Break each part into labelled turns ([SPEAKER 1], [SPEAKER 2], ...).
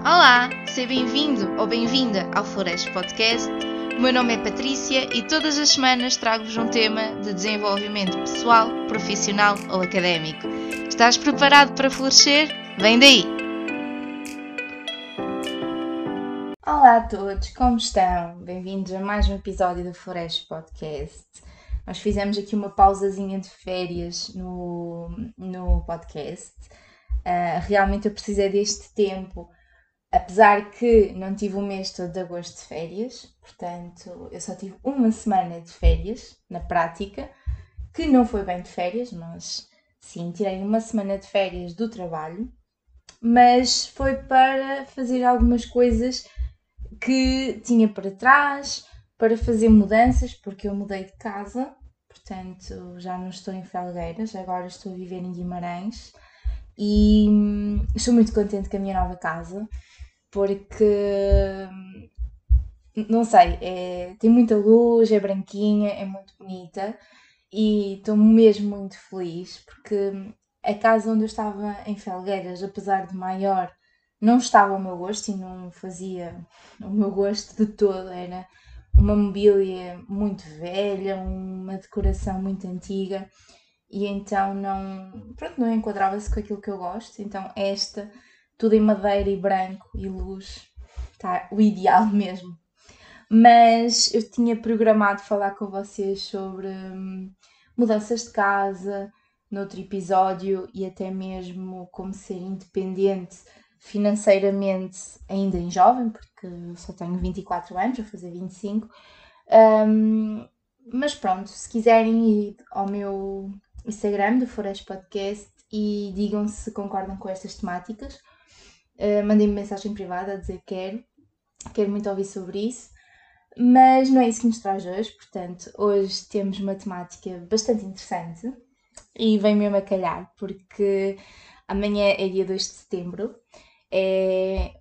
[SPEAKER 1] Olá, seja bem-vindo ou bem-vinda ao Flores Podcast. O meu nome é Patrícia e todas as semanas trago-vos um tema de desenvolvimento pessoal, profissional ou académico. Estás preparado para florescer? Vem daí! Olá a todos, como estão? Bem-vindos a mais um episódio do Flores Podcast. Nós fizemos aqui uma pausazinha de férias no, no podcast. Uh, realmente eu precisei deste tempo Apesar que não tive o mês todo de agosto de férias, portanto, eu só tive uma semana de férias, na prática, que não foi bem de férias, mas sim, tirei uma semana de férias do trabalho, mas foi para fazer algumas coisas que tinha para trás, para fazer mudanças, porque eu mudei de casa, portanto, já não estou em Felgueiras, agora estou a viver em Guimarães e hum, estou muito contente com a minha nova casa porque não sei, é, tem muita luz, é branquinha, é muito bonita e estou mesmo muito feliz porque a casa onde eu estava em Felgueiras, apesar de maior, não estava ao meu gosto e não fazia o meu gosto de todo. Era uma mobília muito velha, uma decoração muito antiga e então não, pronto, não enquadrava-se com aquilo que eu gosto. Então esta tudo em madeira e branco e luz. Está o ideal mesmo. Mas eu tinha programado falar com vocês sobre hum, mudanças de casa, noutro episódio, e até mesmo como ser independente financeiramente ainda em jovem, porque só tenho 24 anos, vou fazer 25. Um, mas pronto, se quiserem ir ao meu Instagram do Forest Podcast e digam se concordam com estas temáticas Uh, Mandei-me mensagem privada a dizer que quero, quero muito ouvir sobre isso, mas não é isso que nos traz hoje, portanto, hoje temos uma temática bastante interessante e vem mesmo a calhar, porque amanhã é dia 2 de setembro, é,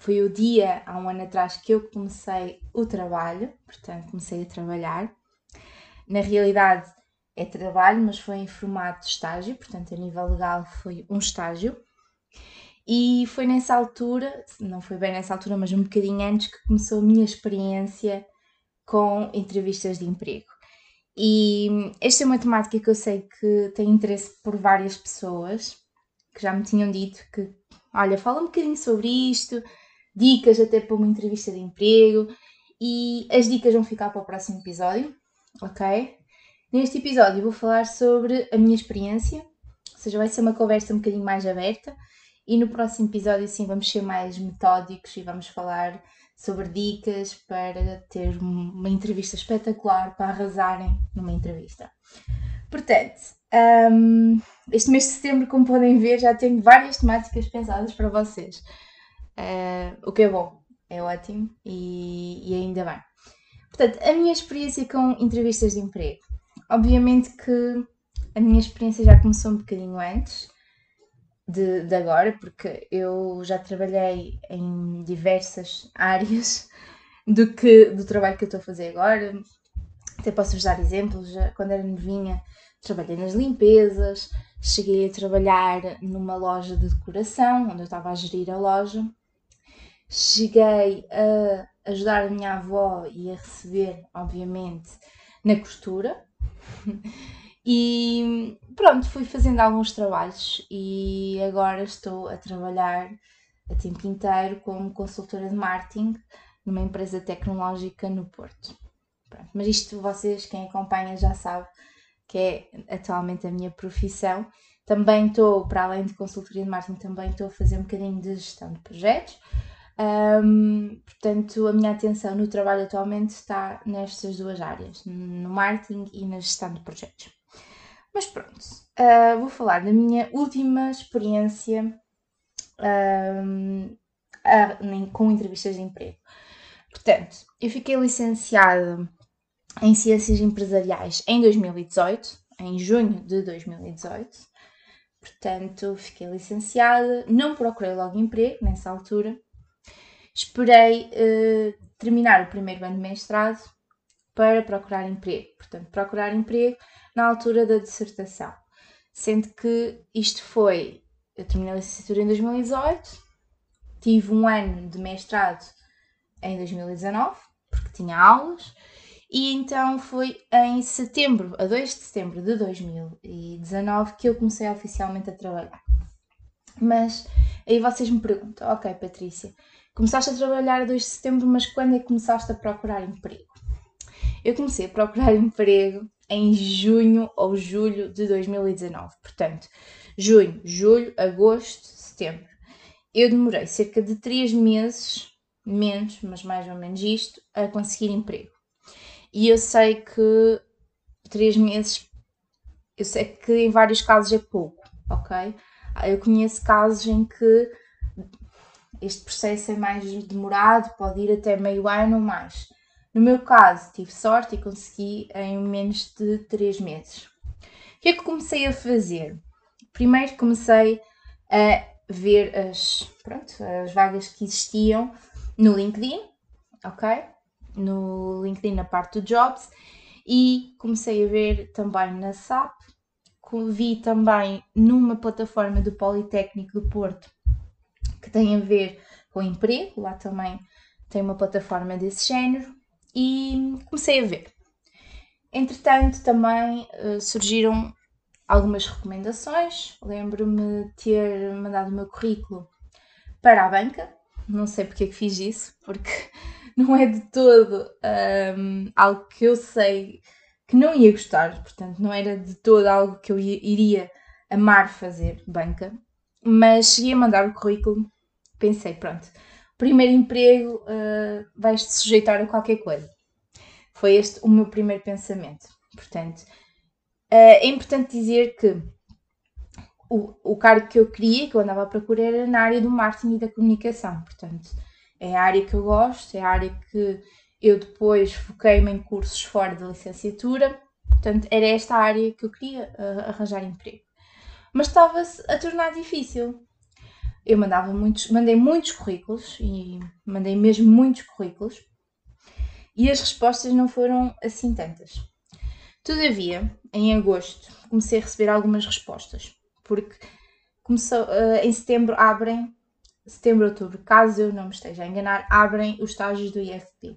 [SPEAKER 1] foi o dia, há um ano atrás, que eu comecei o trabalho, portanto, comecei a trabalhar. Na realidade, é trabalho, mas foi em formato de estágio, portanto, a nível legal foi um estágio. E foi nessa altura, não foi bem nessa altura, mas um bocadinho antes, que começou a minha experiência com entrevistas de emprego. E esta é uma temática que eu sei que tem interesse por várias pessoas que já me tinham dito que, olha, fala um bocadinho sobre isto, dicas até para uma entrevista de emprego, e as dicas vão ficar para o próximo episódio, ok? Neste episódio vou falar sobre a minha experiência, ou seja, vai ser uma conversa um bocadinho mais aberta e no próximo episódio, sim, vamos ser mais metódicos e vamos falar sobre dicas para ter uma entrevista espetacular, para arrasarem numa entrevista. Portanto, um, este mês de setembro, como podem ver, já tenho várias temáticas pensadas para vocês. Uh, o que é bom, é ótimo e, e ainda bem. Portanto, a minha experiência com entrevistas de emprego. Obviamente que a minha experiência já começou um bocadinho antes de, de agora, porque eu já trabalhei em diversas áreas do que do trabalho que eu estou a fazer agora. Até posso-vos dar exemplos. Quando era novinha, trabalhei nas limpezas, cheguei a trabalhar numa loja de decoração, onde eu estava a gerir a loja. Cheguei a ajudar a minha avó e a receber, obviamente, na costura. E pronto, fui fazendo alguns trabalhos e agora estou a trabalhar a tempo inteiro como consultora de marketing numa empresa tecnológica no Porto. Pronto, mas isto vocês, quem acompanha, já sabe que é atualmente a minha profissão. Também estou, para além de consultoria de marketing, também estou a fazer um bocadinho de gestão de projetos. Um, portanto, a minha atenção no trabalho atualmente está nestas duas áreas, no marketing e na gestão de projetos. Mas pronto, uh, vou falar da minha última experiência uh, com entrevistas de emprego. Portanto, eu fiquei licenciada em Ciências Empresariais em 2018, em junho de 2018. Portanto, fiquei licenciada, não procurei logo emprego nessa altura. Esperei uh, terminar o primeiro ano de mestrado para procurar emprego. Portanto, procurar emprego na altura da dissertação. Sendo que isto foi. Eu terminei a licenciatura em 2018, tive um ano de mestrado em 2019, porque tinha aulas, e então foi em setembro, a 2 de setembro de 2019, que eu comecei oficialmente a trabalhar. Mas aí vocês me perguntam, ok Patrícia, começaste a trabalhar a 2 de setembro, mas quando é que começaste a procurar emprego? Eu comecei a procurar emprego em junho ou julho de 2019. Portanto, junho, julho, agosto, setembro. Eu demorei cerca de 3 meses, menos, mas mais ou menos isto, a conseguir emprego. E eu sei que três meses, eu sei que em vários casos é pouco, ok? Eu conheço casos em que este processo é mais demorado, pode ir até meio ano ou mais. No meu caso, tive sorte e consegui em menos de três meses. O que é que comecei a fazer? Primeiro comecei a ver as, pronto, as vagas que existiam no LinkedIn, ok? no LinkedIn na parte do Jobs e comecei a ver também na SAP, vi também numa plataforma do Politécnico do Porto que tem a ver com emprego, lá também tem uma plataforma desse género e comecei a ver. Entretanto, também uh, surgiram algumas recomendações. Lembro-me de ter mandado o meu currículo para a banca. Não sei porque é que fiz isso, porque não é de todo um, algo que eu sei que não ia gostar, portanto, não era de todo algo que eu iria amar fazer, banca, mas cheguei a mandar o currículo, pensei, pronto, primeiro emprego uh, vais-te sujeitar a qualquer coisa. Foi este o meu primeiro pensamento. Portanto, uh, é importante dizer que o, o cargo que eu queria, que eu andava a procurar, era na área do marketing e da comunicação. Portanto, é a área que eu gosto, é a área que eu depois foquei-me em cursos fora da licenciatura, portanto, era esta área que eu queria uh, arranjar emprego. Mas estava-se a tornar difícil. Eu mandava muitos, mandei muitos currículos e mandei mesmo muitos currículos e as respostas não foram assim tantas. Todavia, em agosto, comecei a receber algumas respostas, porque começou, uh, em setembro abrem setembro, outubro, caso eu não me esteja a enganar, abrem os estágios do IFP.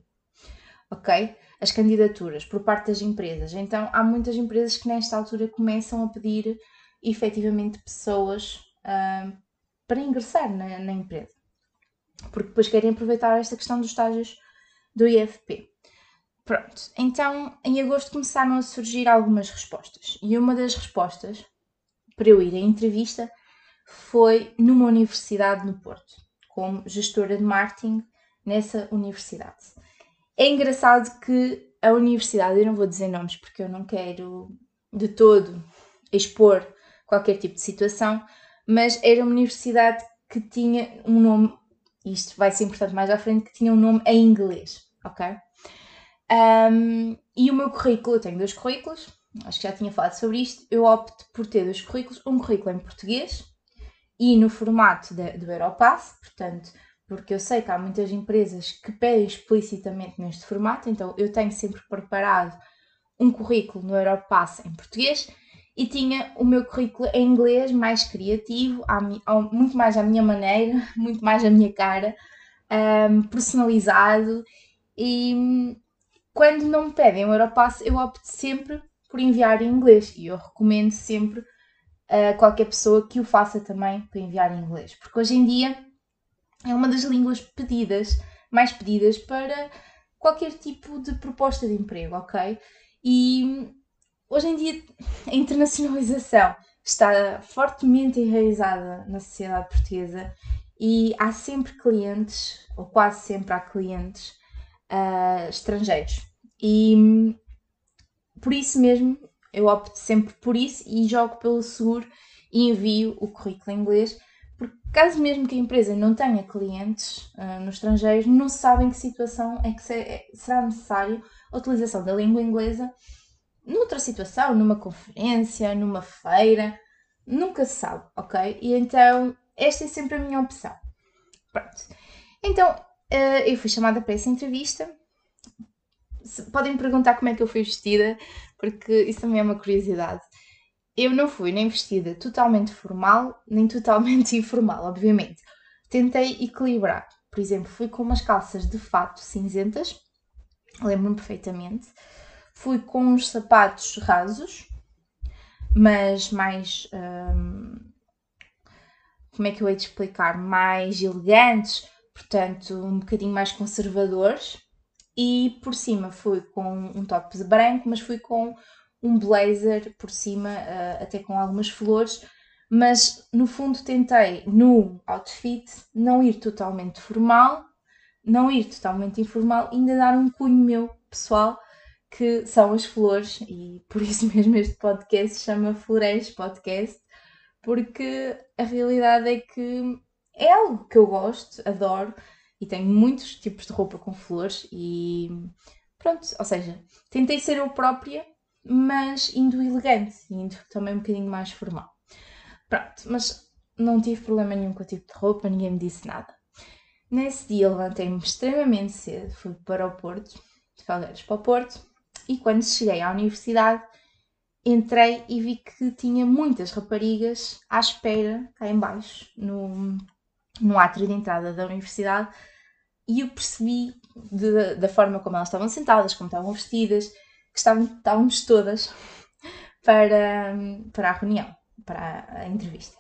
[SPEAKER 1] Ok? As candidaturas por parte das empresas. Então, há muitas empresas que nesta altura começam a pedir efetivamente pessoas uh, para ingressar na, na, empresa. Porque depois querem aproveitar esta questão dos estágios do IFP. Pronto, então em agosto começaram a surgir algumas respostas. E uma das respostas para eu ir à entrevista foi numa universidade no Porto, como gestora de marketing nessa universidade. É engraçado que a universidade, eu não vou dizer nomes porque eu não quero de todo expor qualquer tipo de situação, mas era uma universidade que tinha um nome, isto vai ser importante mais à frente, que tinha um nome em inglês, ok? Um, e o meu currículo, eu tenho dois currículos, acho que já tinha falado sobre isto, eu opto por ter dois currículos, um currículo em português e no formato de, do Europass, portanto, porque eu sei que há muitas empresas que pedem explicitamente neste formato, então eu tenho sempre preparado um currículo no Europass em português e tinha o meu currículo em inglês mais criativo, muito mais à minha maneira, muito mais à minha cara, personalizado. E quando não me pedem o Europass eu opto sempre por enviar em inglês. E eu recomendo sempre a qualquer pessoa que o faça também para enviar em inglês, porque hoje em dia é uma das línguas pedidas, mais pedidas para qualquer tipo de proposta de emprego, ok? E hoje em dia a internacionalização está fortemente enraizada na sociedade portuguesa e há sempre clientes, ou quase sempre há clientes uh, estrangeiros. E por isso mesmo eu opto sempre por isso e jogo pelo seguro e envio o currículo em inglês, porque caso mesmo que a empresa não tenha clientes uh, no estrangeiro, não sabem que situação é que se, é, será necessário a utilização da língua inglesa noutra situação, numa conferência, numa feira, nunca se sabe, ok? E então esta é sempre a minha opção. Pronto. Então uh, eu fui chamada para essa entrevista. Podem me perguntar como é que eu fui vestida, porque isso também é uma curiosidade. Eu não fui nem vestida totalmente formal, nem totalmente informal, obviamente. tentei equilibrar. Por exemplo, fui com umas calças de fato cinzentas, lembro-me perfeitamente. Fui com uns sapatos rasos, mas mais. Hum, como é que eu hei de explicar? Mais elegantes, portanto, um bocadinho mais conservadores. E por cima fui com um top de branco, mas fui com um blazer por cima, uh, até com algumas flores. Mas no fundo tentei, no outfit, não ir totalmente formal, não ir totalmente informal, ainda dar um cunho meu pessoal, que são as flores, e por isso mesmo este podcast se chama Flores Podcast, porque a realidade é que é algo que eu gosto, adoro, e tenho muitos tipos de roupa com flores e pronto, ou seja, tentei ser eu própria, mas indo elegante, indo também um bocadinho mais formal. Pronto, mas não tive problema nenhum com o tipo de roupa, ninguém me disse nada. Nesse dia levantei-me extremamente cedo, fui para o Porto, de Calheiros para o Porto, e quando cheguei à universidade, entrei e vi que tinha muitas raparigas à espera, cá em baixo, no, no átrio de entrada da universidade, e eu percebi de, da forma como elas estavam sentadas, como estavam vestidas, que estavam, estávamos todas para, para a reunião, para a entrevista.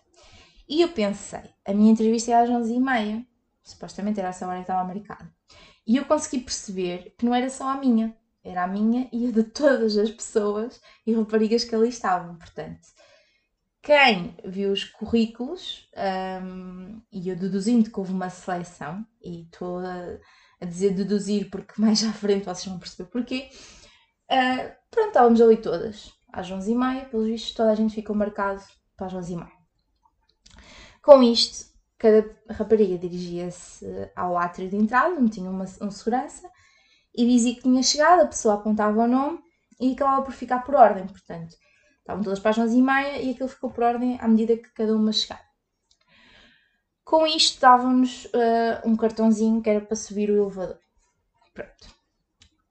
[SPEAKER 1] E eu pensei, a minha entrevista é às 11h30, supostamente era essa hora que estava marcada. E eu consegui perceber que não era só a minha, era a minha e a de todas as pessoas e raparigas que ali estavam. Portanto, quem viu os currículos, um, e eu deduzindo que houve uma seleção, e estou a, a, dizer deduzir porque mais à frente vocês vão perceber porquê, uh, pronto, estávamos ali todas, às 11h30, pelos vistos toda a gente ficou marcado para as 11h30. Com isto, cada rapariga dirigia-se ao átrio de entrada, onde tinha uma, um segurança, e dizia que tinha chegado, a pessoa apontava o nome e acabava por ficar por ordem, portanto Estavam todas para as 11 e meia e aquilo ficou por ordem à medida que cada uma chegava. Com isto davam-nos uh, um cartãozinho que era para subir o elevador. Pronto.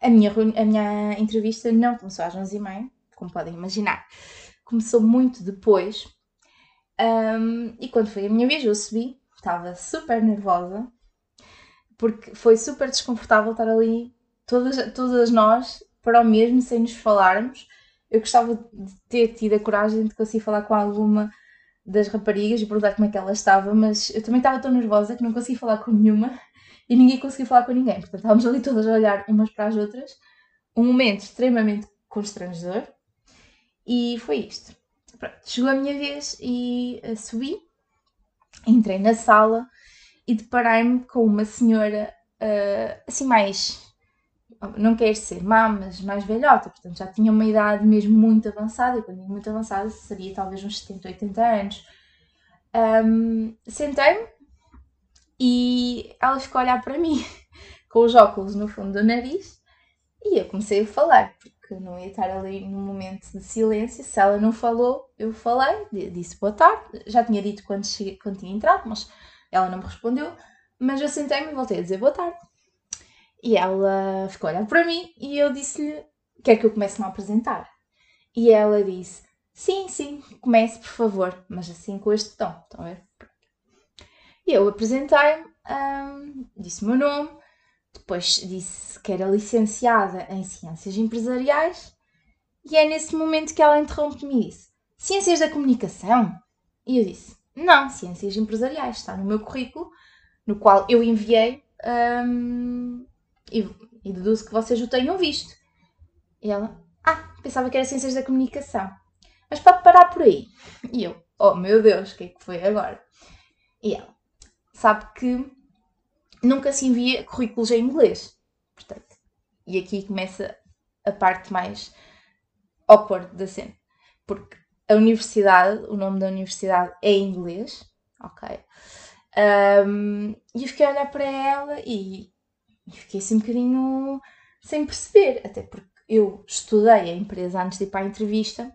[SPEAKER 1] A minha, a minha entrevista não começou às 11 e meia, como podem imaginar. Começou muito depois. Um, e quando foi a minha vez, eu subi. Estava super nervosa. Porque foi super desconfortável estar ali, todas, todas nós, para o mesmo, sem nos falarmos eu gostava de ter tido a coragem de conseguir falar com alguma das raparigas e perguntar como é que ela estava, mas eu também estava tão nervosa que não consegui falar com nenhuma e ninguém conseguia falar com ninguém. Portanto, estávamos ali todas a olhar umas para as outras. Um momento extremamente constrangedor. E foi isto. Pronto, chegou a minha vez e uh, subi, entrei na sala e deparei-me com uma senhora uh, assim mais não quer ser má, mas mais velhota, portanto já tinha uma idade mesmo muito avançada, e quando digo muito avançada seria talvez uns 70, 80 anos. Um, Sentei-me e ela ficou a olhar para mim com os óculos no fundo do nariz e eu comecei a falar, porque não ia estar ali num momento de silêncio. Se ela não falou, eu falei, disse boa tarde, já tinha dito quando, cheguei, quando tinha entrado, mas ela não me respondeu. Mas eu sentei-me e voltei a dizer boa tarde. E ela ficou a olhar para mim e eu disse-lhe: Quer que eu comece a apresentar? E ela disse: Sim, sim, comece, por favor, mas assim com este tom. Estão a ver? E eu apresentei-me, um, disse o meu nome, depois disse que era licenciada em Ciências Empresariais, e é nesse momento que ela interrompe-me e disse: Ciências da Comunicação? E eu disse: Não, Ciências Empresariais, está no meu currículo, no qual eu enviei um, e, e deduzo que vocês o tenham visto. E ela, ah, pensava que era Ciências da Comunicação. Mas pode parar por aí. E eu, oh meu Deus, o que é que foi agora? E ela, sabe que nunca se envia currículos em inglês. Portanto, e aqui começa a parte mais awkward da cena. Porque a universidade, o nome da universidade é em inglês, ok? Um, e eu fiquei a olhar para ela e e fiquei assim um bocadinho sem perceber, até porque eu estudei a empresa antes de ir para a entrevista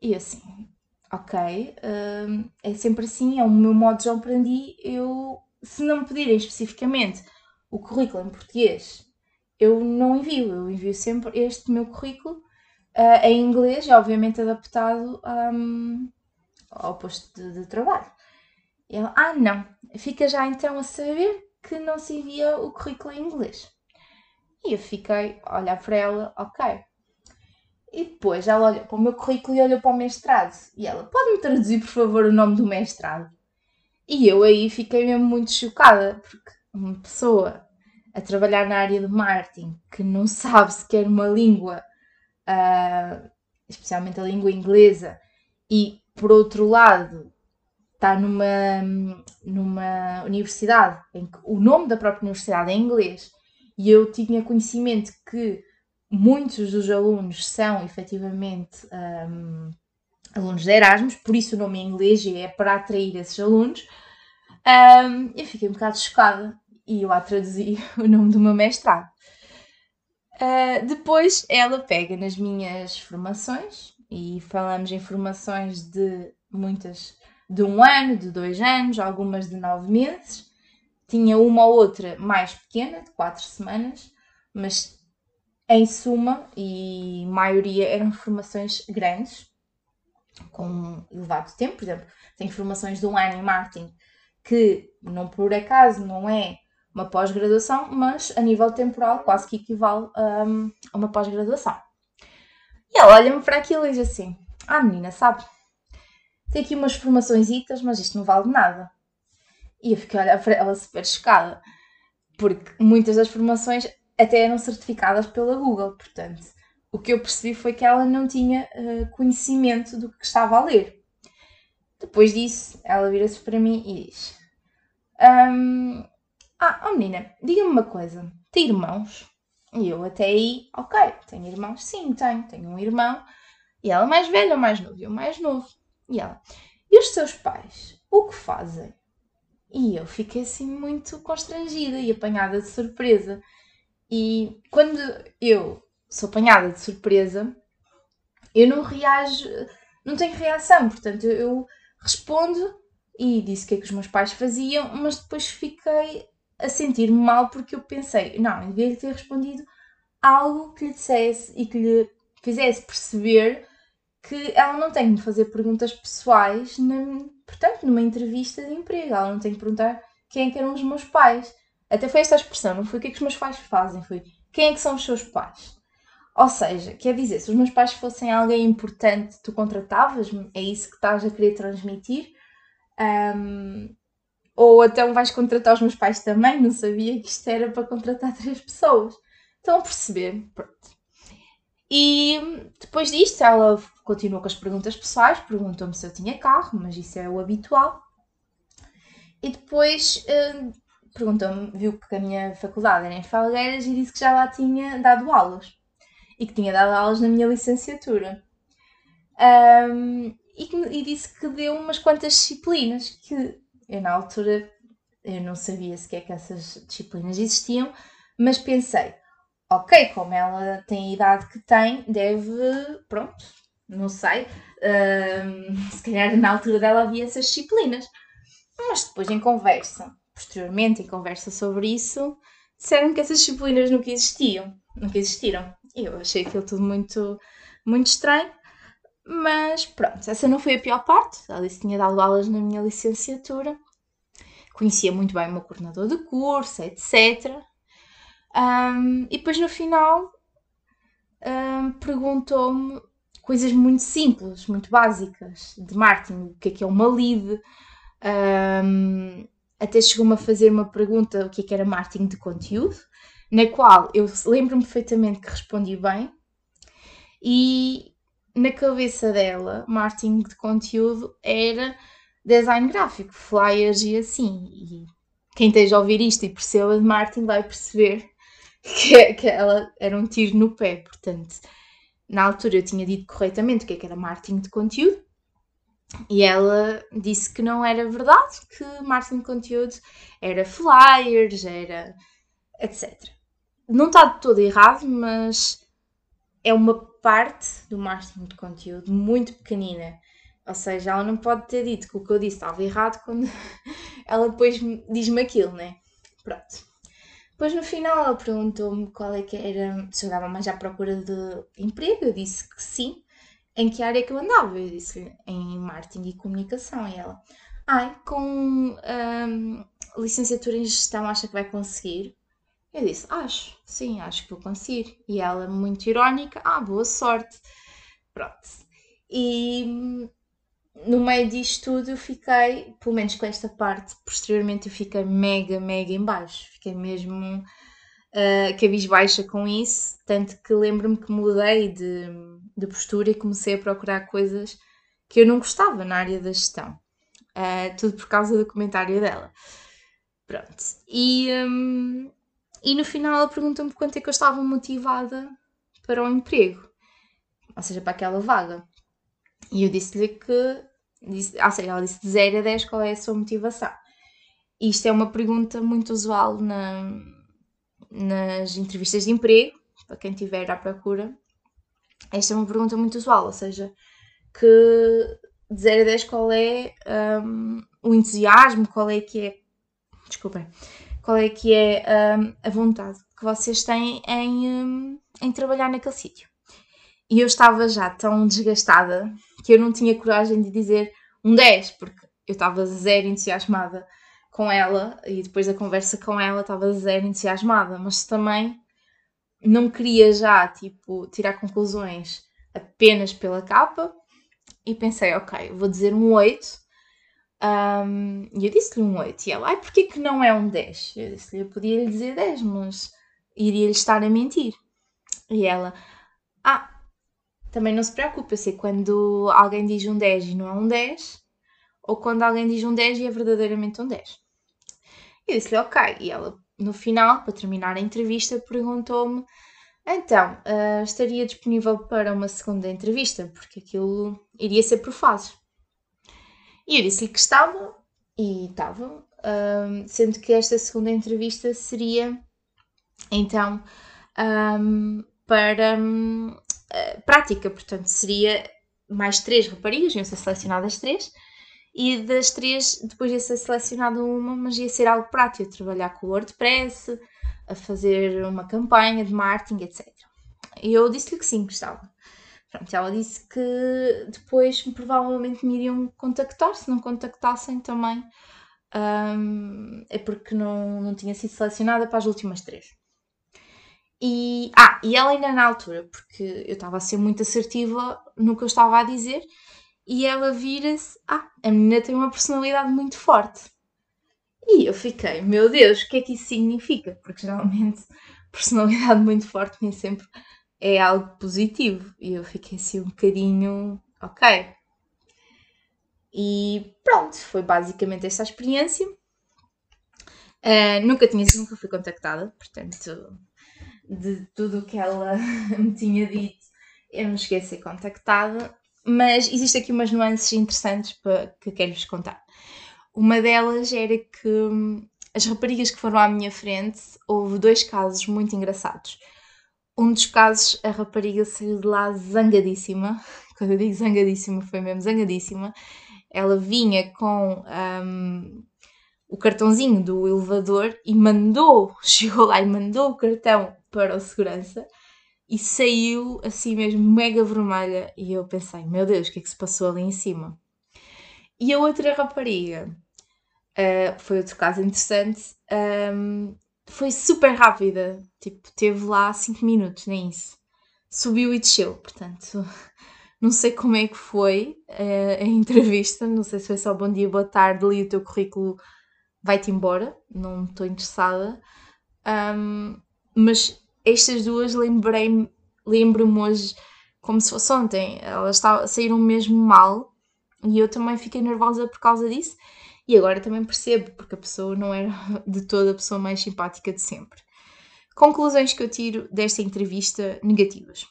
[SPEAKER 1] e assim, ok, hum, é sempre assim, é o meu modo de operandi. Eu, se não me pedirem especificamente o currículo em português, eu não envio, eu envio sempre este meu currículo uh, em inglês, obviamente adaptado um, ao posto de, de trabalho. E ela, ah, não, fica já então a saber que não se envia o currículo em inglês. E eu fiquei a olhar para ela, ok. E depois ela olhou para o meu currículo e olhou para o mestrado. E ela, pode-me traduzir, por favor, o nome do mestrado? E eu aí fiquei mesmo muito chocada, porque uma pessoa a trabalhar na área de marketing que não sabe sequer uma língua, uh, especialmente a língua inglesa, e por outro lado está numa, numa universidade em que o nome da própria universidade é inglês e eu tinha conhecimento que muitos dos alunos são efetivamente um, alunos de Erasmus, por isso o nome é inglês e é para atrair esses alunos. Um, eu fiquei um bocado chocada e eu a traduzi o nome do meu mestrado. Uh, depois ela pega nas minhas formações e falamos em formações de muitas de um ano, de dois anos, algumas de nove meses. Tinha uma ou outra mais pequena, de quatro semanas, mas em suma, e maioria eram formações grandes, com elevado tempo. Por exemplo, tenho formações de um ano em marketing que, não por acaso, não é uma pós-graduação, mas a nível temporal quase que equivale um, a uma pós-graduação. E ela olha-me para aquilo e diz assim: Ah, menina, sabe, tem aqui umas formações, mas isto não vale nada. E eu fiquei a olhar para ela super chocada, porque muitas das formações até eram certificadas pela Google, portanto, o que eu percebi foi que ela não tinha uh, conhecimento do que estava a ler. Depois disso, ela vira-se para mim e diz: um, Ah, oh menina, diga-me uma coisa, tem irmãos? E eu até aí, ok, tenho irmãos? Sim, tenho. Tenho um irmão. E ela mais velha ou mais novo? Eu mais novo. E ela, e os seus pais? O que fazem? E eu fiquei assim muito constrangida e apanhada de surpresa. E quando eu sou apanhada de surpresa, eu não reajo, não tenho reação, portanto eu respondo e disse o que é que os meus pais faziam, mas depois fiquei a sentir-me mal porque eu pensei, não, devia ter respondido algo que lhe dissesse e que lhe fizesse perceber que ela não tem de fazer perguntas pessoais, na, portanto, numa entrevista de emprego. Ela não tem de perguntar quem é que eram os meus pais. Até foi esta expressão, não foi o que é que os meus pais fazem, foi quem é que são os seus pais. Ou seja, quer dizer, se os meus pais fossem alguém importante, tu contratavas-me? É isso que estás a querer transmitir? Um, ou então vais contratar os meus pais também? Não sabia que isto era para contratar três pessoas. Estão a perceber? Pronto. E depois disto, ela continuou com as perguntas pessoais, perguntou-me se eu tinha carro, mas isso é o habitual. E depois uh, perguntou-me, viu que a minha faculdade era em Falgueiras e disse que já lá tinha dado aulas. E que tinha dado aulas na minha licenciatura. Um, e, que, e disse que deu umas quantas disciplinas que eu na altura eu não sabia sequer que essas disciplinas existiam, mas pensei, ok, como ela tem a idade que tem, deve, pronto, não sei, uh, se calhar na altura dela havia essas disciplinas. Mas depois em conversa, posteriormente em conversa sobre isso, disseram que essas disciplinas nunca existiam, nunca existiram. Eu achei aquilo tudo muito, muito estranho, mas pronto, essa não foi a pior parte. Disse que tinha dado aulas na minha licenciatura, conhecia muito bem o meu coordenador de curso, etc. Um, e depois no final um, perguntou-me coisas muito simples, muito básicas de marketing, o que é que é uma lead. Um, até chegou-me a fazer uma pergunta o que é que era marketing de conteúdo, na qual eu lembro-me perfeitamente que respondi bem e na cabeça dela, marketing de conteúdo era design gráfico, flyers e assim. E quem esteja a ouvir isto e perceba de marketing vai perceber que, que ela era um tiro no pé. Portanto, na altura eu tinha dito corretamente o que, é que era marketing de conteúdo e ela disse que não era verdade, que marketing de conteúdo era flyers, era etc. Não está de todo errado, mas é uma parte do marketing de conteúdo muito pequenina. Ou seja, ela não pode ter dito que o que eu disse estava errado quando ela depois diz-me aquilo, né? Pronto. Depois no final ela perguntou-me qual é que era, se eu andava mais à procura de emprego, eu disse que sim. Em que área que eu andava? Eu disse em marketing e comunicação. E ela, Ai, com hum, licenciatura em gestão, acha que vai conseguir? Eu disse, acho, sim, acho que vou conseguir. E ela, muito irónica, ah, boa sorte. Pronto. E hum, no meio disto tudo eu fiquei, pelo menos com esta parte, posteriormente eu fiquei mega, mega em baixo. Fiquei mesmo uh, cabisbaixa com isso, tanto que lembro-me que mudei de, de postura e comecei a procurar coisas que eu não gostava na área da gestão. Uh, tudo por causa do comentário dela. Pronto. E, um, e no final ela pergunta-me quanto é que eu estava motivada para o emprego, ou seja, para aquela vaga. E eu disse-lhe que, disse, ou seja, ela disse de 0 a 10 qual é a sua motivação. Isto é uma pergunta muito usual na, nas entrevistas de emprego, para quem estiver à procura. Esta é uma pergunta muito usual, ou seja, que de 0 a 10 qual é um, o entusiasmo, qual é que é, desculpem, qual é que é um, a vontade que vocês têm em, um, em trabalhar naquele sítio. E eu estava já tão desgastada que eu não tinha coragem de dizer um 10, porque eu estava zero entusiasmada com ela e depois da conversa com ela estava zero entusiasmada, mas também não queria já, tipo, tirar conclusões apenas pela capa e pensei, ok, vou dizer um 8. Um, e eu disse-lhe um 8 e ela, ai, porquê que não é um 10? Eu disse-lhe, eu podia lhe dizer 10, mas iria-lhe estar a mentir. E ela, ah, também não se preocupe, eu sei quando alguém diz um 10 e não é um 10, ou quando alguém diz um 10 e é verdadeiramente um 10. Eu disse-lhe ok. E ela, no final, para terminar a entrevista, perguntou-me: então, uh, estaria disponível para uma segunda entrevista? Porque aquilo iria ser por fases. E eu disse-lhe que estava, e estava, uh, sendo que esta segunda entrevista seria então um, para um, uh, prática, portanto, seria mais três raparigas, iam ser selecionadas três, e das três, depois ia ser selecionada uma, mas ia ser algo prático, trabalhar com o WordPress, a fazer uma campanha de marketing, etc. E eu disse-lhe que sim, gostava. Pronto, ela disse que depois provavelmente me iriam contactar, se não contactassem também, um, é porque não, não tinha sido selecionada para as últimas três. E, ah, e ela ainda na altura, porque eu estava a ser muito assertiva no que eu estava a dizer, e ela vira-se: Ah, a menina tem uma personalidade muito forte. E eu fiquei: Meu Deus, o que é que isso significa? Porque geralmente personalidade muito forte nem sempre é algo positivo. E eu fiquei assim um bocadinho: Ok. E pronto, foi basicamente esta experiência. Uh, nunca tinha nunca fui contactada, portanto, de tudo o que ela me tinha dito, eu não cheguei a ser contactada mas existe aqui umas nuances interessantes para, que quero-vos contar. Uma delas era que hum, as raparigas que foram à minha frente, houve dois casos muito engraçados. Um dos casos, a rapariga saiu de lá zangadíssima. Quando eu digo zangadíssima, foi mesmo zangadíssima. Ela vinha com um, o cartãozinho do elevador e mandou, chegou lá e mandou o cartão para o segurança e saiu assim mesmo mega vermelha. E eu pensei, meu Deus, o que é que se passou ali em cima? E a outra rapariga, uh, foi outro caso interessante, um, ehm, foi super rápida, tipo, teve lá 5 minutos, nem isso. Subiu e desceu, portanto, não sei como é que foi uh, a entrevista, não sei se foi só bom dia, boa tarde, li o teu currículo, vai-te embora, não estou interessada. Um, ehm, mas estas duas lembrei lembro-me hoje como se fosse ontem. Elas saíram mesmo mal e eu também fiquei nervosa por causa disso. E agora também percebo, porque a pessoa não era de toda a pessoa mais simpática de sempre. Conclusões que eu tiro desta entrevista negativas.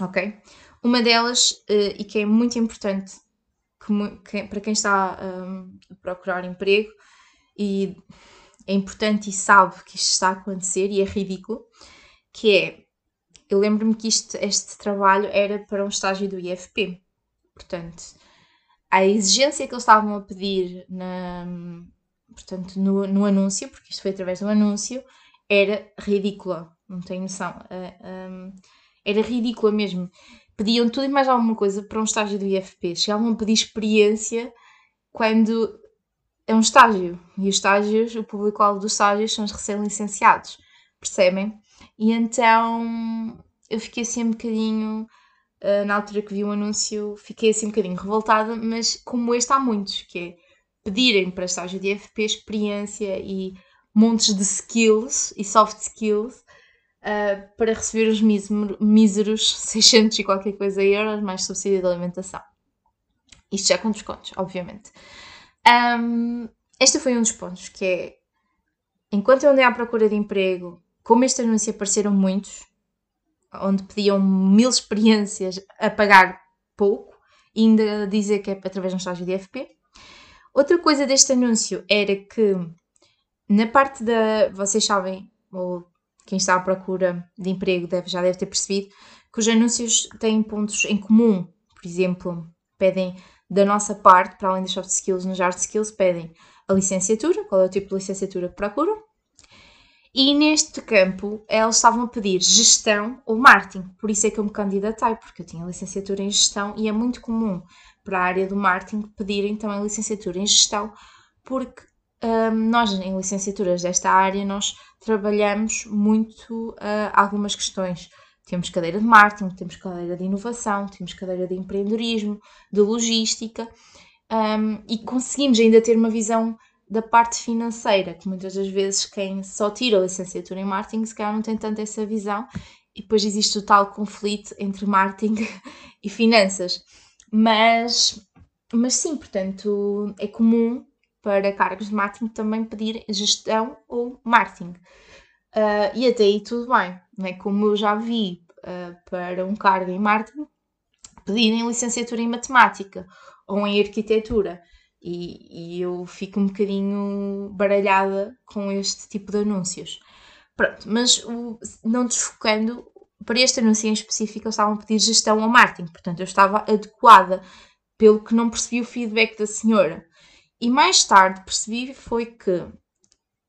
[SPEAKER 1] Ok? Uma delas, uh, e que é muito importante para quem está um, a procurar emprego, e é importante e sabe que isto está a acontecer e é ridículo, que é, eu lembro-me que isto, este trabalho era para um estágio do IFP, portanto, a exigência que eles estavam a pedir na, portanto, no, no anúncio, porque isto foi através do anúncio, era ridícula, não tenho noção, uh, um, era ridícula mesmo. Pediam tudo e mais alguma coisa para um estágio do IFP, chegavam a pedir experiência quando é um estágio. E os estágios, o público-alvo dos estágios são os recém-licenciados, percebem? E então eu fiquei assim um bocadinho, uh, na altura que vi o anúncio, fiquei assim um bocadinho revoltada, mas como este há muitos, que é pedirem para estágio de FP experiência e montes de skills e soft skills uh, para receber os míseros 600 e qualquer coisa euros mais subsídio de alimentação. Isto já com descontos, obviamente. Um, este foi um dos pontos, que é, enquanto eu andei à procura de emprego, como este anúncio apareceram muitos, onde pediam mil experiências a pagar pouco, e ainda dizer que é através de um estágio de FP. Outra coisa deste anúncio era que, na parte da. Vocês sabem, ou quem está à procura de emprego deve, já deve ter percebido, que os anúncios têm pontos em comum. Por exemplo, pedem da nossa parte, para além das soft skills, nos hard skills, pedem a licenciatura, qual é o tipo de licenciatura que procuram. E neste campo, eles estavam a pedir gestão ou marketing. Por isso é que eu me candidatei, porque eu tinha licenciatura em gestão e é muito comum para a área do marketing pedirem também licenciatura em gestão, porque um, nós, em licenciaturas desta área, nós trabalhamos muito uh, algumas questões temos cadeira de marketing, temos cadeira de inovação, temos cadeira de empreendedorismo, de logística um, e conseguimos ainda ter uma visão da parte financeira, que muitas das vezes quem só tira a licenciatura em marketing se calhar não tem tanto essa visão e depois existe o tal conflito entre marketing e finanças. Mas, mas sim, portanto, é comum para cargos de marketing também pedir gestão ou marketing. Uh, e até aí tudo bem, não é? Como eu já vi uh, para um cargo em marketing, pedirem licenciatura em matemática ou em arquitetura. E, e, eu fico um bocadinho baralhada com este tipo de anúncios. Pronto, mas o, não desfocando, para este anúncio em específico, eles estavam a pedir gestão ou marketing, portanto eu estava adequada, pelo que não percebi o feedback da senhora. E mais tarde percebi foi que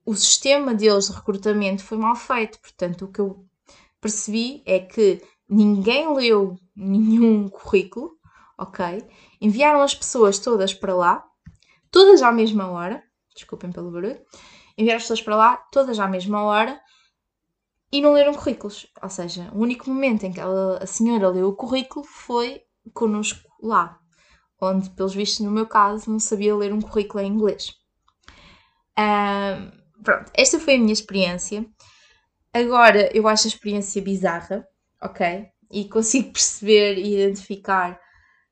[SPEAKER 1] o sistema deles de recrutamento foi mal feito. Portanto, o que eu percebi é que ninguém leu nenhum currículo, ok? Enviaram as pessoas todas para lá, todas à mesma hora. Desculpem pelo barulho. Enviaram as pessoas para lá, todas à mesma hora, e não leram currículos. Ou seja, o único momento em que ela, a senhora leu o currículo foi connosco lá, onde, pelos vistos, no meu caso, não sabia ler um currículo em inglês. Pronto, esta foi a minha experiência. Agora eu acho a experiência bizarra, ok? E consigo perceber e identificar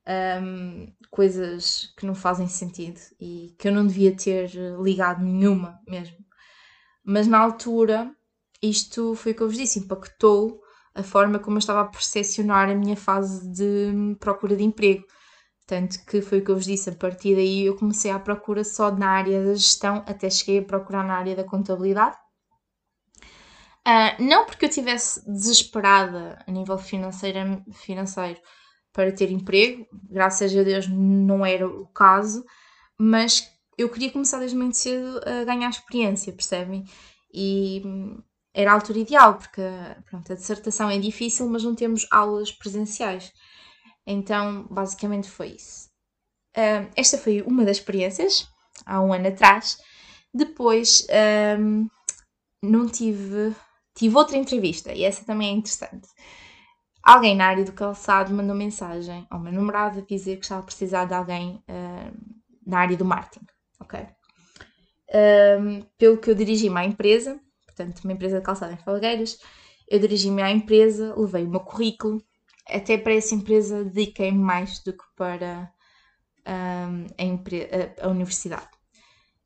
[SPEAKER 1] um, coisas que não fazem sentido e que eu não devia ter ligado nenhuma mesmo. Mas na altura, isto foi o que eu vos disse, impactou a forma como eu estava a percepcionar a minha fase de procura de emprego. Tanto que foi o que eu vos disse, a partir daí eu comecei a procura só na área da gestão, até cheguei a procurar na área da contabilidade. Uh, não porque eu estivesse desesperada a nível financeiro, financeiro para ter emprego, graças a Deus não era o caso, mas eu queria começar desde muito cedo a ganhar experiência, percebem? E era a altura ideal, porque pronto, a dissertação é difícil, mas não temos aulas presenciais. Então, basicamente foi isso. Uh, esta foi uma das experiências, há um ano atrás. Depois, um, não tive. Tive outra entrevista e essa também é interessante. Alguém na área do calçado mandou mensagem ao meu namorado a dizer que estava a precisar de alguém uh, na área do marketing, ok? Um, pelo que eu dirigi-me à empresa, portanto, uma empresa de calçado em Falgueiras, eu dirigi-me à empresa, levei o meu currículo, até para essa empresa dediquei mais do que para um, a, a, a, universidade.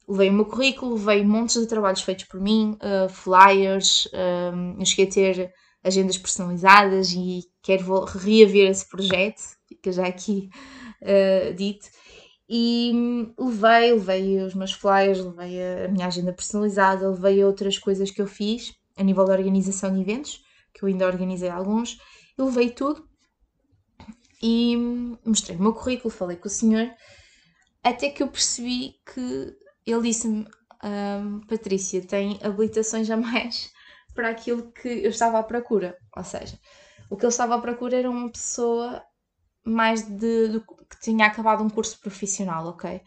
[SPEAKER 1] Levei o meu currículo, levei montes de trabalhos feitos por mim, uh, flyers, um, eu cheguei a ter agendas personalizadas e quero reaver esse projeto, fica já aqui uh, dito. E hum, levei, levei os meus flyers, levei a minha agenda personalizada, levei outras coisas que eu fiz a nível da organização de eventos, que eu ainda organizei alguns, e levei tudo e mostrei o meu currículo, falei com o senhor, até que eu percebi que ele disse-me: um, Patrícia, tem habilitações a mais para aquilo que eu estava à procura. Ou seja, o que ele estava à procura era uma pessoa mais de, de que tinha acabado um curso profissional, ok?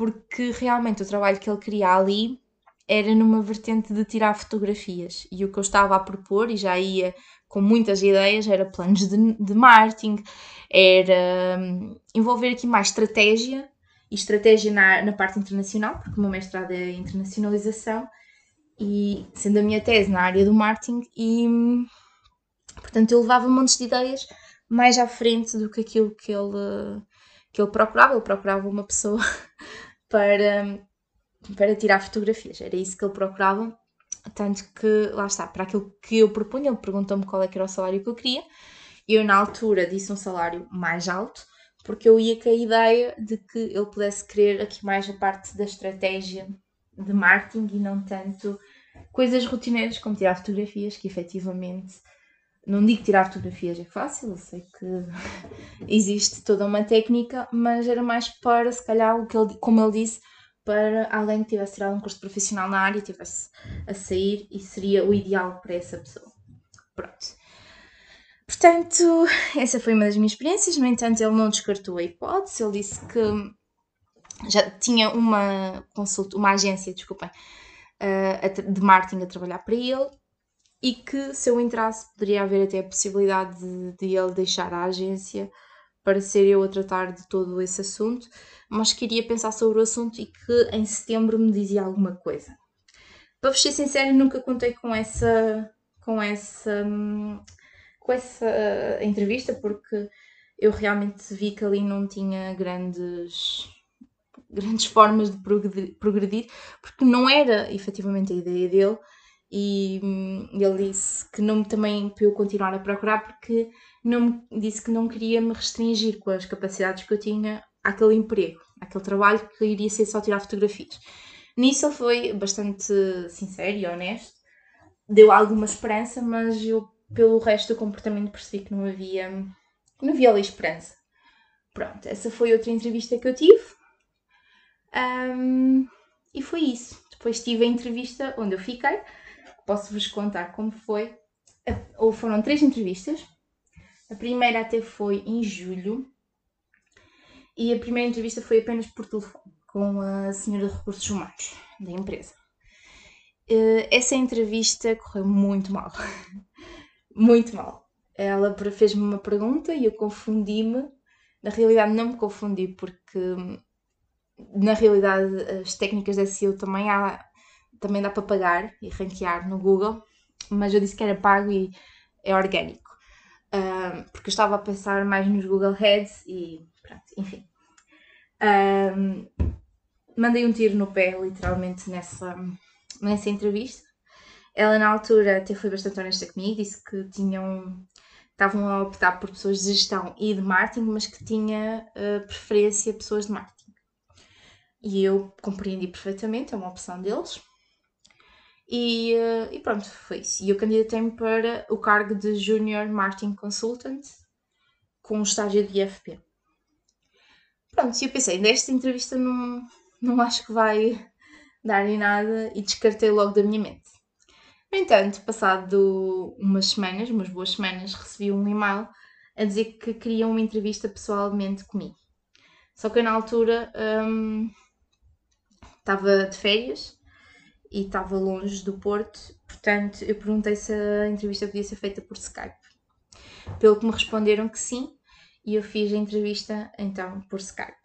[SPEAKER 1] porque realmente o trabalho que ele queria ali era numa vertente de tirar fotografias. E o que eu estava a propor, e já ia com muitas ideias, era planos de, de marketing, era um, envolver aqui mais estratégia, e estratégia na, na parte internacional, porque o meu mestrado é internacionalização, e sendo a minha tese na área do marketing, e portanto eu levava montes de ideias mais à frente do que aquilo que ele, que ele procurava. Ele procurava uma pessoa para, para tirar fotografias, era isso que ele procurava. Tanto que, lá está, para aquilo que eu propunha, ele perguntou-me qual é que era o salário que eu queria. Eu, na altura, disse um salário mais alto, porque eu ia com a ideia de que ele pudesse querer aqui mais a parte da estratégia de marketing e não tanto coisas rotineiras como tirar fotografias, que efetivamente não digo tirar fotografias é fácil, eu sei que existe toda uma técnica, mas era mais para, se calhar, o que ele, como ele disse, para alguém que tivesse tirado um curso profissional na área tivesse a sair e seria o ideal para essa pessoa. Pronto. Portanto, essa foi uma das minhas experiências. No entanto, ele não descartou a hipótese. Ele disse que já tinha uma consulta, uma agência, desculpem, eh, de marketing a trabalhar para ele e que se eu entrasse poderia haver até a possibilidade de, de ele deixar a agência para ser eu a tratar de todo esse assunto, mas queria pensar sobre o assunto e que em setembro me dizia alguma coisa. Para vos ser sincero, nunca contei com essa com essa com essa uh, entrevista porque eu realmente vi que ali não tinha grandes grandes formas de progredir, porque não era efetivamente a ideia dele e hum, ele disse que não também para eu continuar a procurar porque não disse que não queria me restringir com as capacidades que eu tinha àquele emprego, àquele trabalho que iria ser só tirar fotografias. Nisso ele foi bastante sincero e honesto, deu alguma esperança, mas eu pelo resto do comportamento percebi que não havia, não havia ali esperança. Pronto, essa foi outra entrevista que eu tive. Um, e foi isso. Depois tive a entrevista onde eu fiquei. Posso-vos contar como foi. Ou foram três entrevistas. A primeira até foi em julho. E a primeira entrevista foi apenas por telefone, com a senhora de recursos humanos da empresa. Eh, essa entrevista correu muito mal. muito mal. Ela fez-me uma pergunta e eu confundi-me. Na realidade, não me confundi, porque na realidade as técnicas da SEO também, há, também dá para pagar e ranquear no Google, mas eu disse que era pago e é orgânico. Porque eu estava a pensar mais nos Google Heads e pronto, enfim. Mandei um tiro no pé, literalmente, nessa, nessa entrevista. Ela, na altura, até foi bastante honesta comigo, disse que tinham, estavam a optar por pessoas de gestão e de marketing, mas que tinha uh, preferência pessoas de marketing. E eu compreendi perfeitamente, é uma opção deles. E, uh, e pronto, foi isso. E eu candidatei-me para o cargo de Junior Marketing Consultant com um estágio de IFP. Pronto, e eu pensei, nesta entrevista não, não acho que vai dar em nada e descartei logo da minha mente. No entanto, passado umas semanas, umas boas semanas, recebi um e-mail a dizer que queria uma entrevista pessoalmente comigo. Só que eu, na altura hum, estava de férias e estava longe do Porto, portanto eu perguntei se a entrevista podia ser feita por Skype. Pelo que me responderam que sim, e eu fiz a entrevista então por Skype.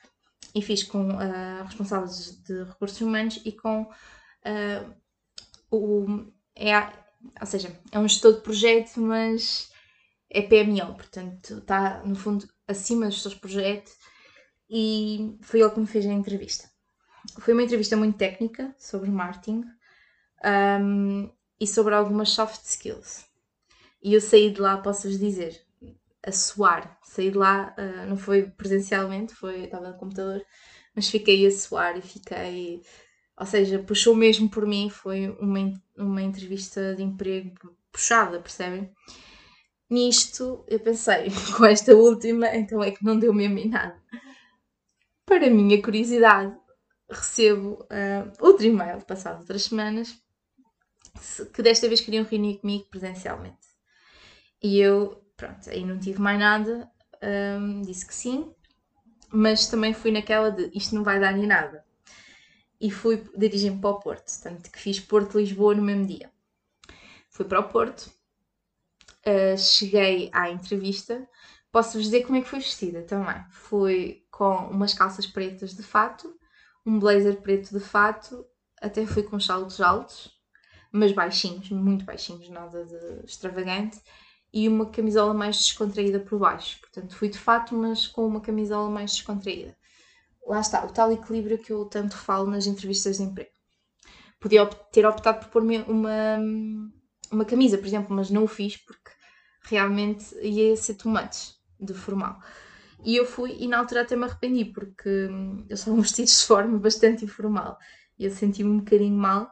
[SPEAKER 1] E fiz com uh, responsáveis de recursos humanos e com uh, o é, ou seja, é um gestor de projeto, mas é PMO, portanto está no fundo acima dos seus projetos e foi ele que me fez a entrevista. Foi uma entrevista muito técnica sobre marketing um, e sobre algumas soft skills. E eu saí de lá, posso-vos dizer, a suar. Saí de lá, uh, não foi presencialmente, foi, estava no computador, mas fiquei a suar e fiquei ou seja, puxou mesmo por mim, foi uma, uma entrevista de emprego puxada, percebem? Nisto eu pensei, com esta última, então é que não deu mesmo em nada. Para a minha curiosidade, recebo uh, outro e-mail, passado outras semanas, que desta vez queriam reunir comigo presencialmente. E eu, pronto, aí não tive mais nada, um, ah, disse que sim, mas também fui naquela de isto não vai dar em nada. e fui dirigir-me para o Porto. Portanto, que fiz Porto-Lisboa no mesmo dia. Fui para o Porto, uh, cheguei à entrevista. Posso-vos dizer como é que fui vestida também. Fui com umas calças pretas de fato, um blazer preto de fato, até fui com saltos altos, mas baixinhos, muito baixinhos, nada de extravagante, e uma camisola mais descontraída por baixo. Portanto, fui de fato, mas com uma camisola mais descontraída. Lá está, o tal equilíbrio que eu tanto falo nas entrevistas de emprego. Podia ter optado por pôr-me uma, uma camisa, por exemplo, mas não o fiz porque realmente ia ser too much de formal. E eu fui, e na altura até me arrependi, porque hum, eu um vestido de forma bastante informal. E eu senti-me um bocadinho mal.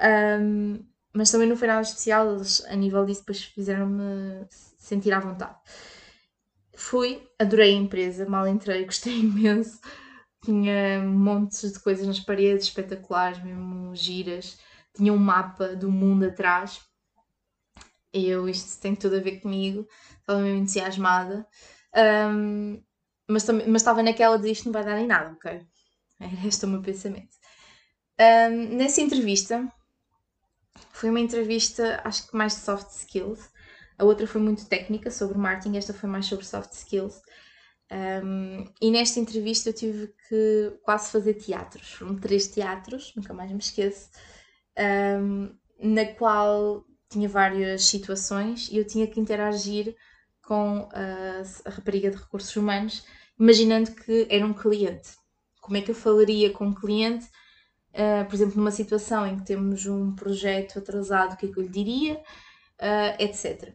[SPEAKER 1] Um, mas também não foi nada especial, eles a nível disso depois fizeram-me sentir à vontade. Fui, adorei a empresa, mal entrei, gostei imenso. Tinha montes de coisas nas paredes espetaculares, mesmo giras. Tinha um mapa do mundo atrás. Eu, isto tem tudo a ver comigo, estava mesmo entusiasmada. Um, mas, mas estava naquela de isto não vai dar em nada, ok? Este o meu pensamento. Um, nessa entrevista, foi uma entrevista, acho que mais de soft skills. A outra foi muito técnica sobre marketing, esta foi mais sobre soft skills. Um, e nesta entrevista eu tive que quase fazer teatros. Foram três teatros, nunca mais me esqueço, um, na qual tinha várias situações e eu tinha que interagir com a, a rapariga de recursos humanos, imaginando que era um cliente. Como é que eu falaria com um cliente, uh, por exemplo, numa situação em que temos um projeto atrasado, o que é que eu lhe diria, uh, ah, etc.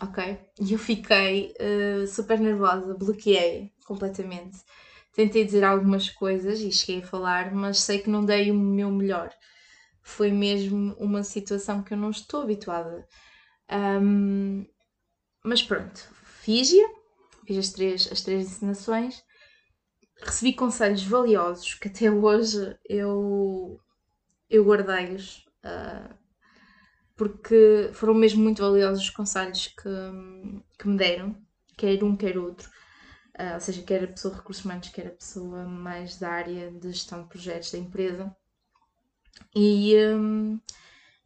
[SPEAKER 1] Ok? E eu fiquei uh, super nervosa, bloqueei completamente. Tentei dizer algumas coisas e cheguei a falar, mas sei que não dei o meu melhor. Foi mesmo uma situação que eu não estou habituada. Um, mas pronto, fiz-a, fiz as três, as três ensinações, recebi conselhos valiosos que até hoje eu, eu guardei-os, uh, porque foram mesmo muito valiosos os conselhos que, que me deram, quer um, quer outro. Uh, ou seja, quer a pessoa de recursos humanos, quer a pessoa mais da área de gestão de projetos da empresa. E, um,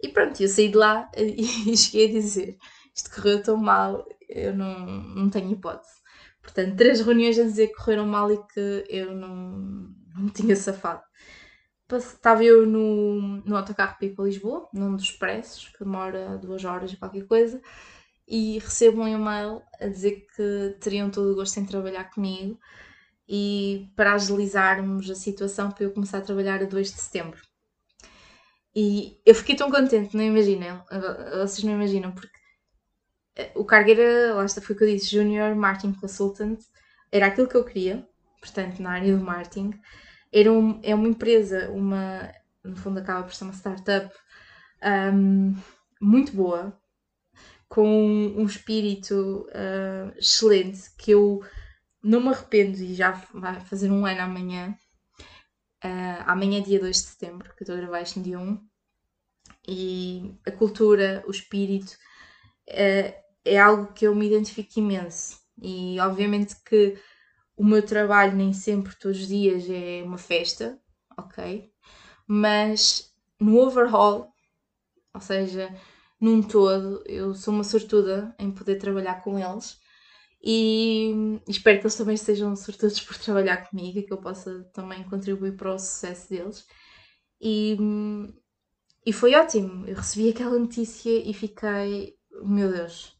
[SPEAKER 1] e pronto, eu saí de lá e cheguei a dizer: isto correu tão mal, eu não, não tenho hipótese. Portanto, três reuniões a dizer que correram mal e que eu não, não tinha safado. Estava eu no, no autocarro para ir para Lisboa, num dos expressos, que demora duas horas e qualquer coisa, e recebo um e-mail a dizer que teriam todo o gosto em trabalhar comigo e para agilizarmos a situação para eu começar a trabalhar a 2 de setembro. E eu fiquei tão contente, não imaginam, vocês não imaginam, porque o cargo era, lá está, foi o que eu disse, Junior Marketing Consultant, era aquilo que eu queria, portanto, na área do marketing. Era um, é uma empresa, uma, no fundo acaba por ser uma startup um, muito boa, com um espírito uh, excelente, que eu não me arrependo e já vai fazer um ano amanhã. Uh, amanhã é dia 2 de setembro, que eu estou a gravar no dia 1. E a cultura, o espírito, uh, é algo que eu me identifico imenso. E obviamente que o meu trabalho nem sempre, todos os dias, é uma festa, ok? Mas no overall, ou seja, num todo, eu sou uma sortuda em poder trabalhar com eles e espero que eles também sejam sortudos por trabalhar comigo e que eu possa também contribuir para o sucesso deles. E, e foi ótimo, eu recebi aquela notícia e fiquei, meu Deus,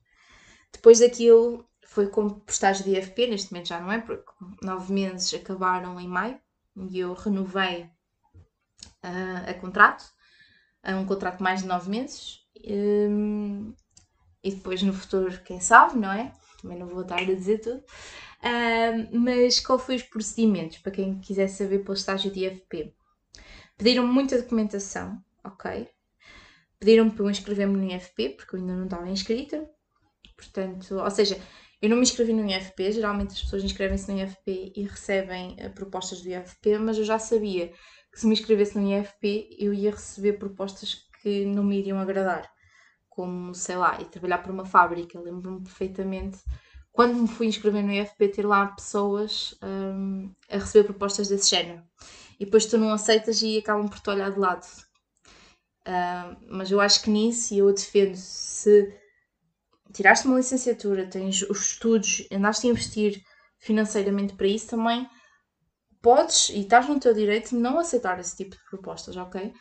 [SPEAKER 1] depois daquilo foi como estágio de IFP, neste momento já não é, porque nove meses acabaram em maio e eu renovei uh, a contrato, a um contrato mais de nove meses. Um, e depois no futuro, quem sabe, não é? Também não vou estar a dizer tudo. Uh, mas qual foi os procedimentos para quem quiser saber pelo estágio de IFP? Pediram muita documentação, ok? Pediram-me para eu inscrever-me no IFP, porque eu ainda não estava inscrita. Portanto, ou seja, eu não me inscrevi no IFP, geralmente as pessoas inscrevem-se no IFP e recebem uh, propostas do IFP, mas eu já sabia que se me inscrevesse no IFP eu ia receber propostas que não me iriam agradar, como, sei lá, ir trabalhar para uma fábrica. Lembro-me perfeitamente, quando me fui inscrever no IFP, ter lá pessoas um, a receber propostas desse género. e depois tu não aceitas e acabam por te olhar de lado. Uh, mas eu acho que nisso, e eu defendo, se tiraste uma licenciatura, tens os estudos, andaste a investir financeiramente para isso também, podes e estás no teu direito de não aceitar esse tipo de propostas, ok?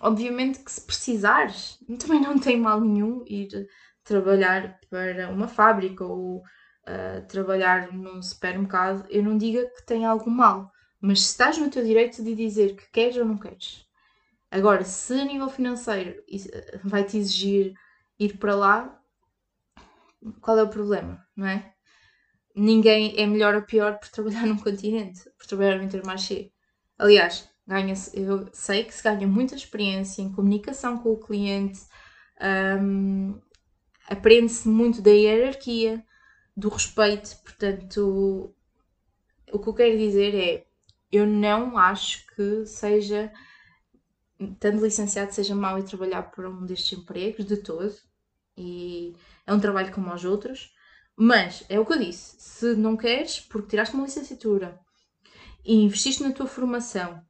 [SPEAKER 1] Obviamente que se precisares, também não tem mal nenhum ir trabalhar para uma fábrica ou uh, trabalhar num supermercado. Eu não diga que tem algo mal, mas se estás no teu direito de dizer que queres ou não queres. Agora, se a nível financeiro ah, vai-te exigir ir para lá, qual é o problema, não é? Ninguém é melhor ou pior por trabalhar num continente, por trabalhar no Intermarché. Aliás, ganha-se, eu sei que se ganha muita experiência em comunicação com o cliente, um, aprende-se muito da hierarquia, do respeito, portanto, o que eu quero dizer é, eu não acho que seja, tanto licenciado, seja mau e trabalhar por um destes empregos, de todo, e é um trabalho como os outros, mas é o que eu disse, se não queres, porque tiraste uma licenciatura e investiste na tua formação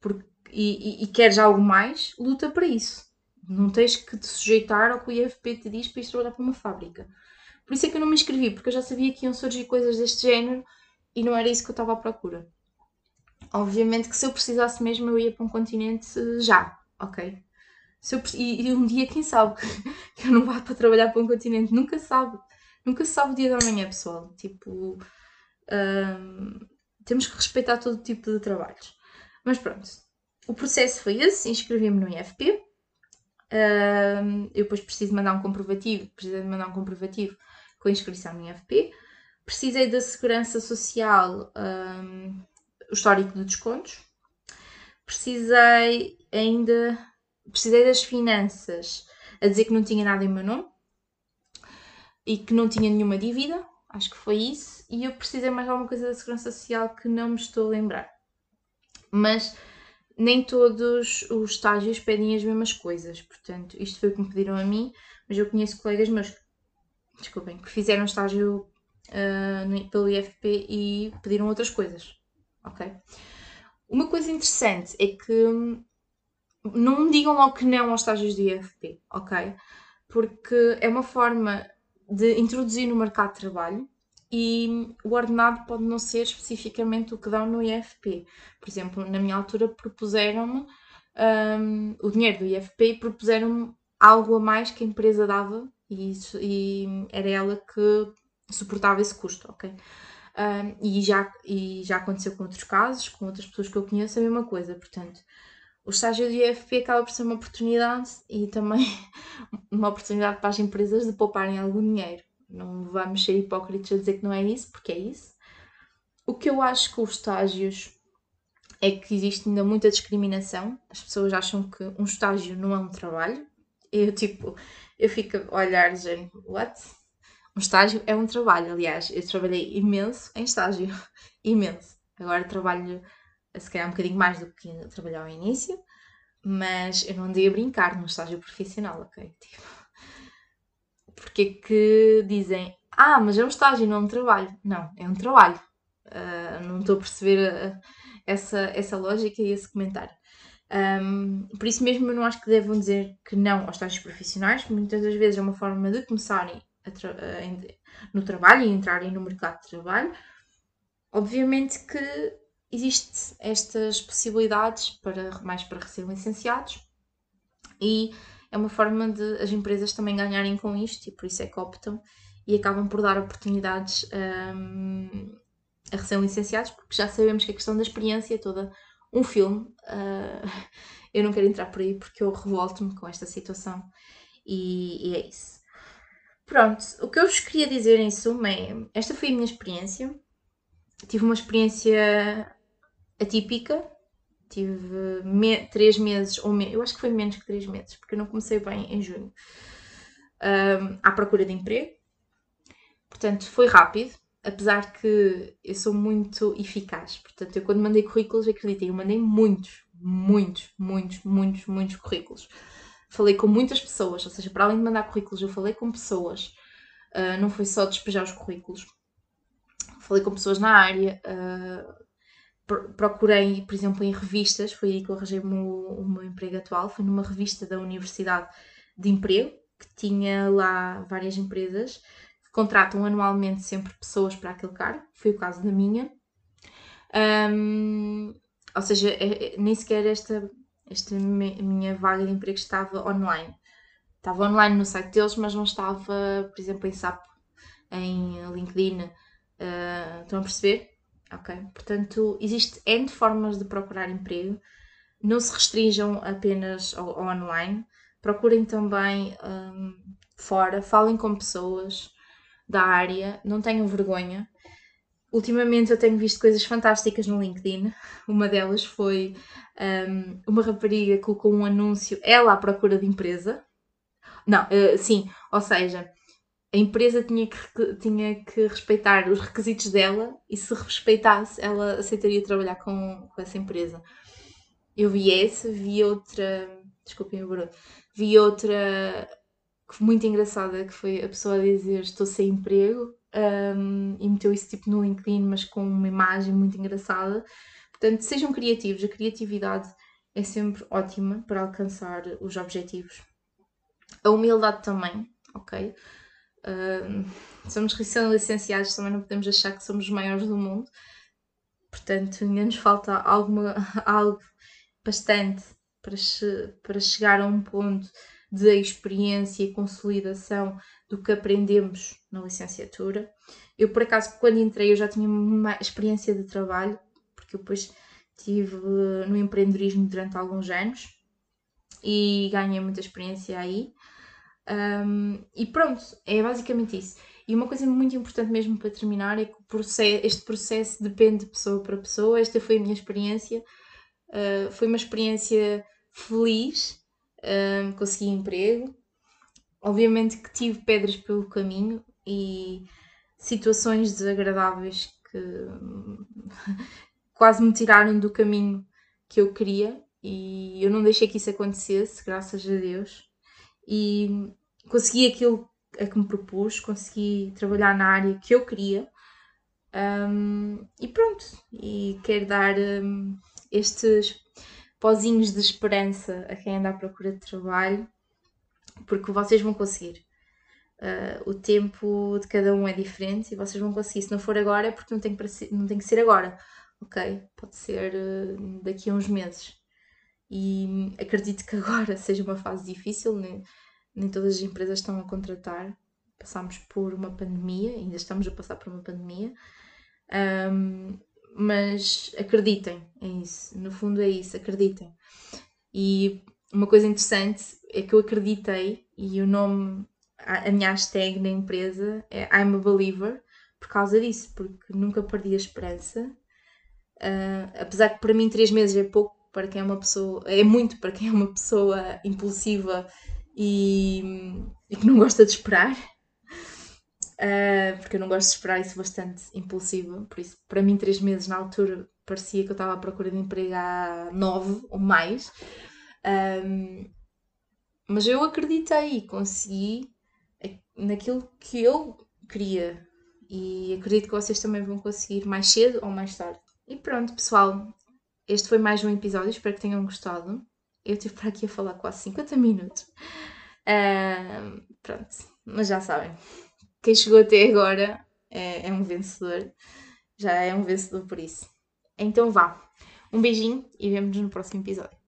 [SPEAKER 1] porque, e, e, e queres algo mais, luta para isso. Não tens que te sujeitar ao que o IFP te diz para ir trabalhar para uma fábrica. Por isso é que eu não me inscrevi, porque eu já sabia que iam surgir coisas deste género e não era isso que eu estava à procura. Obviamente que se eu precisasse mesmo, eu ia para um continente já, ok? Eu, e, e um dia, quem sabe, que eu não vá para trabalhar para um continente, nunca sabe. Nunca se sabe o dia da manhã, pessoal. Tipo, hum, temos que respeitar todo tipo de trabalhos. Mas pronto, o processo foi esse, inscrevi-me no IFP. Um, eu depois preciso mandar um comprovativo, precisei de mandar um comprovativo com a inscrição no IFP. Precisei da segurança social, um, o histórico de descontos. Precisei ainda, precisei das finanças, a dizer que não tinha nada em meu nome e que não tinha nenhuma dívida, acho que foi isso. E eu precisei mais alguma coisa da segurança social que não me estou a lembrar mas nem todos os estágios pedem as mesmas coisas. Portanto, isto foi o que me pediram a mim, mas eu conheço colegas meus, desculpem, que fizeram estágio uh, pelo IFP e pediram outras coisas. Ok? Uma coisa interessante é que não digam logo que não aos estágios do IFP, ok? Porque é uma forma de introduzir no mercado de trabalho e o ordenado pode não ser especificamente o que dão no IFP. Por exemplo, na minha altura propuseram-me um, o dinheiro do IFP e propuseram-me algo a mais que a empresa dava e, isso, e era ela que suportava esse custo, ok? Um, e, já, e já aconteceu com outros casos, com outras pessoas que eu conheço, a mesma coisa. Portanto, o estágio do IFP acaba por ser uma oportunidade e também uma oportunidade para as empresas de pouparem algum dinheiro. Não vamos ser hipócritas a dizer que não é isso, porque é isso. O que eu acho com os estágios é que existe ainda muita discriminação. As pessoas acham que um estágio não é um trabalho. Eu, tipo, eu fico a olhar dizendo, what? Um estágio é um trabalho. Aliás, eu trabalhei imenso em estágio. imenso. Agora trabalho, se calhar, um bocadinho mais do que trabalhava ao início. Mas eu não andei a brincar no estágio profissional, ok? Tipo, porque é que dizem, ah, mas é um estágio, não é um trabalho. Não, é um trabalho. Uh, não estou a perceber uh, essa, essa lógica e esse comentário. Um, por isso mesmo eu não acho que devam dizer que não aos estágios profissionais, muitas das vezes é uma forma de começarem tra no trabalho e entrarem no mercado de trabalho. Obviamente que existem estas possibilidades para mais para recém-licenciados e é uma forma de as empresas também ganharem com isto e por isso é que optam e acabam por dar oportunidades um, a recém-licenciados, porque já sabemos que a questão da experiência é toda um filme. Uh, eu não quero entrar por aí porque eu revolto-me com esta situação e, e, é isso. Pronto, o que eu vos queria dizer em suma é: esta foi a minha experiência. Tive uma experiência atípica, Tive me três meses, ou me eu acho que foi menos que três meses, porque eu não comecei bem em junho, um, à procura de emprego. Portanto, foi rápido, apesar que eu sou muito eficaz. Portanto, eu quando mandei currículos, acreditem, eu mandei muitos, muitos, muitos, muitos, muitos currículos. Falei com muitas pessoas, ou seja, para além de mandar currículos, eu falei com pessoas. Uh, não foi só despejar os currículos. Falei com pessoas na área, uh, procurei, por exemplo, em revistas, foi aí que eu arranjei o meu, o meu emprego atual, foi numa revista da Universidade de Emprego, que tinha lá várias empresas que contratam anualmente sempre pessoas para aquele cargo, foi o caso da minha. Um, ou seja, é, é, nem sequer esta, esta minha vaga de emprego estava online. Estava online no site deles, mas não estava, por exemplo, em SAP, em LinkedIn. Uh, estão a perceber? Ok? Portanto, existe N formas de procurar emprego. Não se restringam apenas ao, ao online. Procurem também um, fora, falem com pessoas da área, não tenham vergonha. Ultimamente eu tenho visto coisas fantásticas no LinkedIn. Uma delas foi um, uma rapariga colocou um anúncio, ela à procura de empresa. Não, uh, sim, ou seja, a empresa tinha que, tinha que respeitar os requisitos dela e se respeitasse, ela aceitaria trabalhar com, com essa empresa. Eu vi essa, vi outra, desculpem o barulho, vi outra muito engraçada que foi a pessoa a dizer estou sem emprego um, e meteu isso tipo no LinkedIn, mas com uma imagem muito engraçada. Portanto, sejam criativos, a criatividade é sempre ótima para alcançar os objetivos. A humildade também, ok? Somos recém-licenciados, também não podemos achar que somos os maiores do mundo. Portanto, ainda nos falta alguma, algo bastante para, che para chegar a um ponto de experiência e consolidação do que aprendemos na licenciatura. Eu, por acaso, quando entrei, eu já tinha uma experiência de trabalho, porque eu depois estive no empreendedorismo durante alguns anos e ganhei muita experiência aí. Um, e pronto, é basicamente isso. E uma coisa muito importante mesmo para terminar é que processo, este processo depende de pessoa para pessoa. Esta foi a minha experiência. Uh, foi uma experiência feliz, uh, consegui emprego. Obviamente que tive pedras pelo caminho e situações desagradáveis que quase me tiraram do caminho que eu queria e eu não deixei que isso acontecesse, graças a Deus. E consegui aquilo a que me propus, consegui trabalhar na área que eu queria. Um, e pronto, e quero dar um, estes pozinhos de esperança a quem anda à procura de trabalho, porque vocês vão conseguir. Uh, o tempo de cada um é diferente e vocês vão conseguir. Se não for agora, é porque não tem que, não tem que ser agora, ok? Pode ser uh, daqui a uns meses. E acredito que agora seja uma fase difícil, né? Nem todas as empresas estão a contratar. Passámos por uma pandemia, ainda estamos a passar por uma pandemia, um, mas acreditem, é isso. No fundo, é isso, acreditem. E uma coisa interessante é que eu acreditei e o nome, a, minha hashtag na empresa é I'm a Believer por causa disso, porque nunca perdi a esperança. Uh, apesar que para mim três meses é pouco para quem é uma pessoa, é muito para quem é uma pessoa impulsiva e, e que não gosta de esperar. Uh, porque eu não gosto de esperar isso bastante impulsiva. Por isso, para mim, três meses na altura parecia que eu estava à procura de emprego há nove ou mais. Um, mas eu acreditei e consegui naquilo que eu queria. E acredito que vocês também vão conseguir mais cedo ou mais tarde. E pronto, pessoal. Este foi mais um episódio. Espero que tenham gostado. Eu estive por aqui a falar quase 50 minutos. Uh, pronto, mas já sabem. Quem chegou até agora é, é um vencedor. Já é um vencedor por isso. Então vá. Um beijinho e vemos nos no próximo episódio.